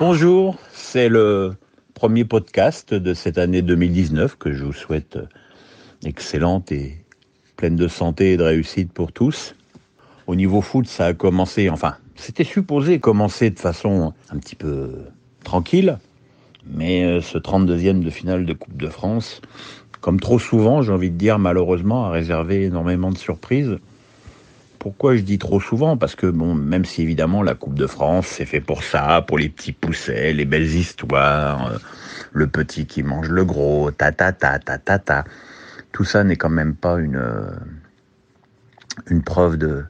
Bonjour, c'est le premier podcast de cette année 2019 que je vous souhaite excellente et pleine de santé et de réussite pour tous. Au niveau foot, ça a commencé, enfin, c'était supposé commencer de façon un petit peu tranquille, mais euh, ce 32e de finale de Coupe de France, comme trop souvent, j'ai envie de dire malheureusement, a réservé énormément de surprises. Pourquoi je dis trop souvent? Parce que bon, même si évidemment la Coupe de France c'est fait pour ça, pour les petits poussets, les belles histoires, euh, le petit qui mange le gros, ta ta ta ta ta ta, tout ça n'est quand même pas une euh, une preuve de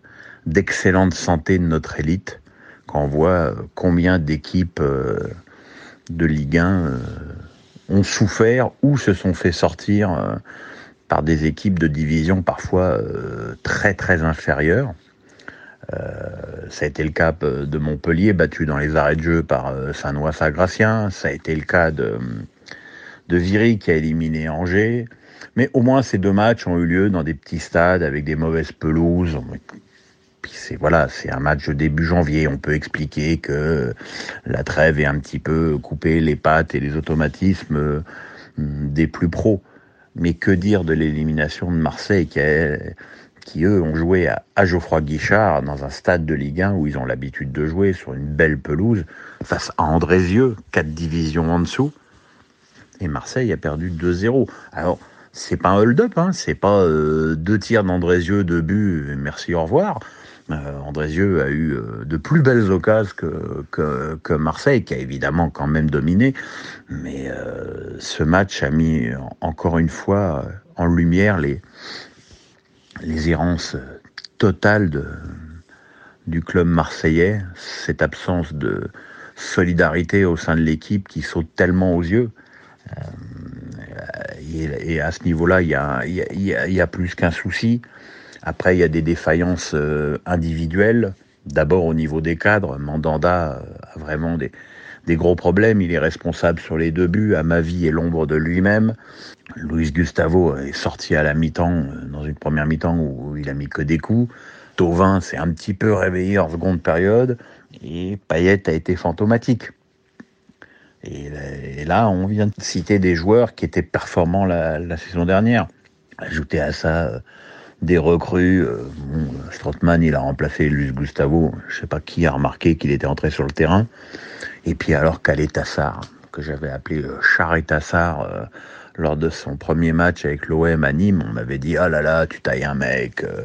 d'excellente santé de notre élite quand on voit combien d'équipes de Ligue 1 ont souffert ou se sont fait sortir par des équipes de division parfois euh, très très inférieures. Euh, ça a été le cas de Montpellier, battu dans les arrêts de jeu par euh, Saint-Noix-Saint-Gratien. Ça a été le cas de, de Viry qui a éliminé Angers. Mais au moins ces deux matchs ont eu lieu dans des petits stades avec des mauvaises pelouses. Puis c'est voilà, c'est un match début janvier. On peut expliquer que la trêve est un petit peu coupé les pattes et les automatismes des plus pros. Mais que dire de l'élimination de Marseille qui, eux, ont joué à, Geoffroy Guichard dans un stade de Ligue 1 où ils ont l'habitude de jouer sur une belle pelouse face à Andrézieux, quatre divisions en dessous. Et Marseille a perdu 2-0. Alors, c'est pas un hold-up, hein, c'est pas euh, deux tirs d'Andrézieux, deux buts, merci, au revoir. Euh, Andrézieux a eu euh, de plus belles occasions que, Marseille, qui a évidemment quand même dominé. Mais euh, ce match a mis encore une fois en lumière les, les errances totales du club marseillais, cette absence de solidarité au sein de l'équipe qui saute tellement aux yeux. et, à ce niveau-là, il y, y a, plus qu'un souci. Après, il y a des défaillances euh, individuelles. D'abord au niveau des cadres, Mandanda euh, a vraiment des, gros problèmes. Il est responsable sur les deux buts. À ma vie et l'ombre de lui-même. Luis Gustavo est sorti à la mi-temps, euh, dans une première mi-temps où il a mis que des coups. Tovin s'est un petit peu réveillé en seconde période. Et Payet a été fantomatique. Et là, on vient de citer des joueurs qui étaient performants la, la saison dernière. Ajouter à ça des recrues. Euh, Strottmann, il a remplacé Luis Gustavo. Je sais pas qui a remarqué qu'il était entré sur le terrain. Et puis alors Tassar, que j'avais appelé euh, Charret Tassar, euh, lors de son premier match avec l'OM à Nîmes, on m'avait dit ah là là, tu tailles un mec euh,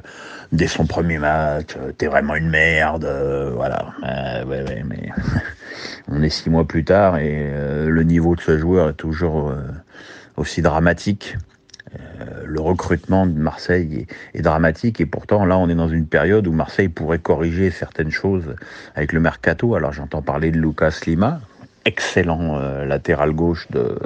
dès son premier match, t'es vraiment une merde, voilà. ouais, ouais, mais on est six mois plus tard et le niveau de ce joueur est toujours aussi dramatique. Euh, le recrutement de Marseille est, dramatique et pourtant là on est dans une période où Marseille pourrait corriger certaines choses avec le mercato. Alors j'entends parler de Lucas Lima, excellent euh, latéral gauche de,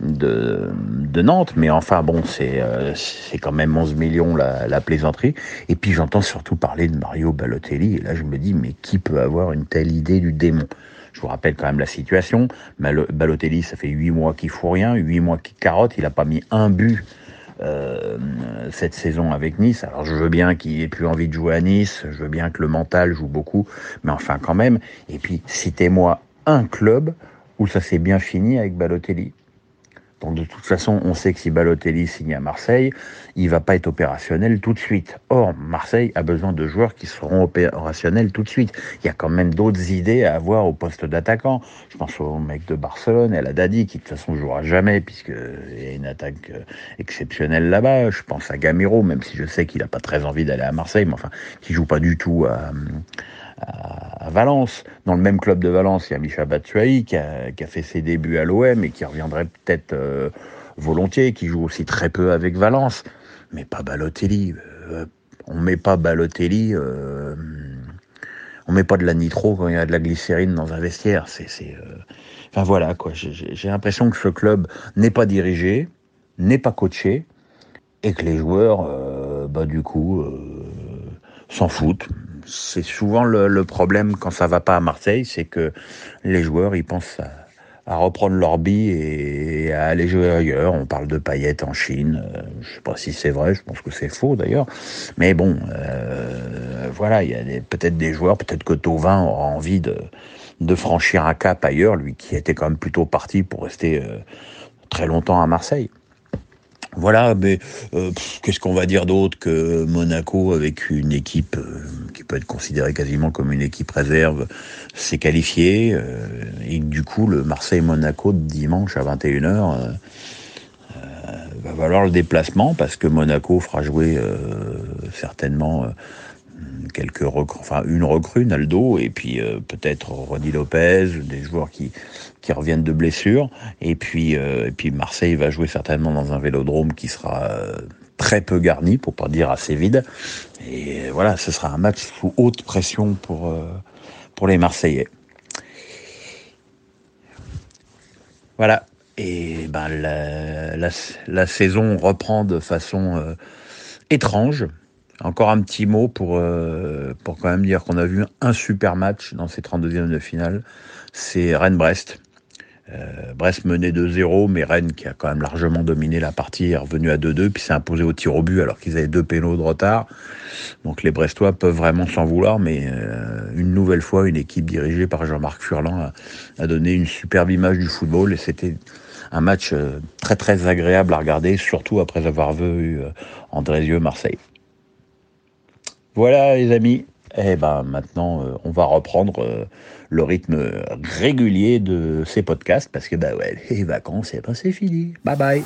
de, Nantes, mais enfin bon c'est euh, quand même 11 millions la, la plaisanterie. Et puis j'entends surtout parler de Mario Balotelli et là je me dis mais qui peut avoir une telle idée du démon? Je vous rappelle quand même la situation. Balotelli, ça fait huit mois qu'il fout rien, huit mois qu'il carotte. Il n'a pas mis un but euh, cette saison avec Nice. Alors je veux bien qu'il ait plus envie de jouer à Nice, je veux bien que le mental joue beaucoup, mais enfin quand même. Et puis citez-moi un club où ça s'est bien fini avec Balotelli. De toute façon, on sait que si Balotelli signe à Marseille, il va pas être opérationnel tout de suite. Or, Marseille a besoin de joueurs qui seront opérationnels tout de suite. Il y a quand même d'autres idées à avoir au poste d'attaquant. Je pense au mec de Barcelone, El Dadi, qui de toute façon jouera jamais puisqu'il y a une attaque euh, exceptionnelle là-bas. Je pense à Gamiro, même si je sais qu'il n'a pas très envie d'aller à Marseille, mais enfin, qui joue pas du tout à à, Valence. Dans le même club de Valence, il y a Micha Batshuayi qui a, fait ses débuts à l'OM et qui reviendrait peut-être euh, volontiers, qui joue aussi très peu avec Valence, mais pas Balotelli. Euh, on met pas Balotelli, euh, on met pas de la nitro quand il y a de la glycérine dans un vestiaire. Enfin voilà quoi. J'ai l'impression que ce club n'est pas dirigé, n'est pas coaché, et que les joueurs, bah du coup, s'en foutent c'est souvent le, problème quand ça va pas à Marseille, c'est que les joueurs ils pensent à, reprendre leur bille et à aller jouer ailleurs. On parle de paillettes en Chine. Euh, je sais pas si c'est vrai, je pense que c'est faux d'ailleurs. Mais bon, euh, voilà, il y a peut-être des joueurs, peut-être que Tovin aura envie de, de franchir un cap ailleurs, lui qui était quand même plutôt parti pour rester très longtemps à Marseille. Voilà, mais euh, qu'est-ce qu'on va dire d'autre que Monaco avec une équipe euh, qui peut être considérée quasiment comme une équipe réserve s'est qualifié euh, et du coup le Marseille-Monaco de dimanche à 21h va valoir le déplacement parce que Monaco fera jouer certainement quelques recrues, enfin une recrue, Naldo, et puis euh, peut-être Rodi Lopez, des joueurs qui, qui reviennent de blessures. Et puis, euh, et puis Marseille va jouer certainement dans un vélodrome qui sera euh, très peu garni, pour pas dire assez vide. Et voilà, ce sera un match sous haute pression pour, pour les Marseillais. Voilà. Et ben la, la, la saison reprend de façon étrange. Encore un petit mot pour, euh, pour quand même dire qu'on a vu un super match dans ces 32e de finale. C'est Rennes-Brest. Euh, Brest menait 2-0, mais Rennes, qui a quand même largement dominé la partie, est revenu à 2-2, puis s'est imposé au tir au but alors qu'ils avaient deux pénaux de retard. Donc les Brestois peuvent vraiment s'en vouloir, mais euh, une nouvelle fois, une équipe dirigée par Jean-Marc Furlan a, donné une superbe image du football et c'était un match très très agréable à regarder, surtout après avoir vu euh, Andrézieux-Marseille. Voilà les amis. Eh ben maintenant, euh, on va reprendre euh, le rythme régulier de ces podcasts parce que bah ouais, les vacances, eh ben, c'est fini. Bye bye.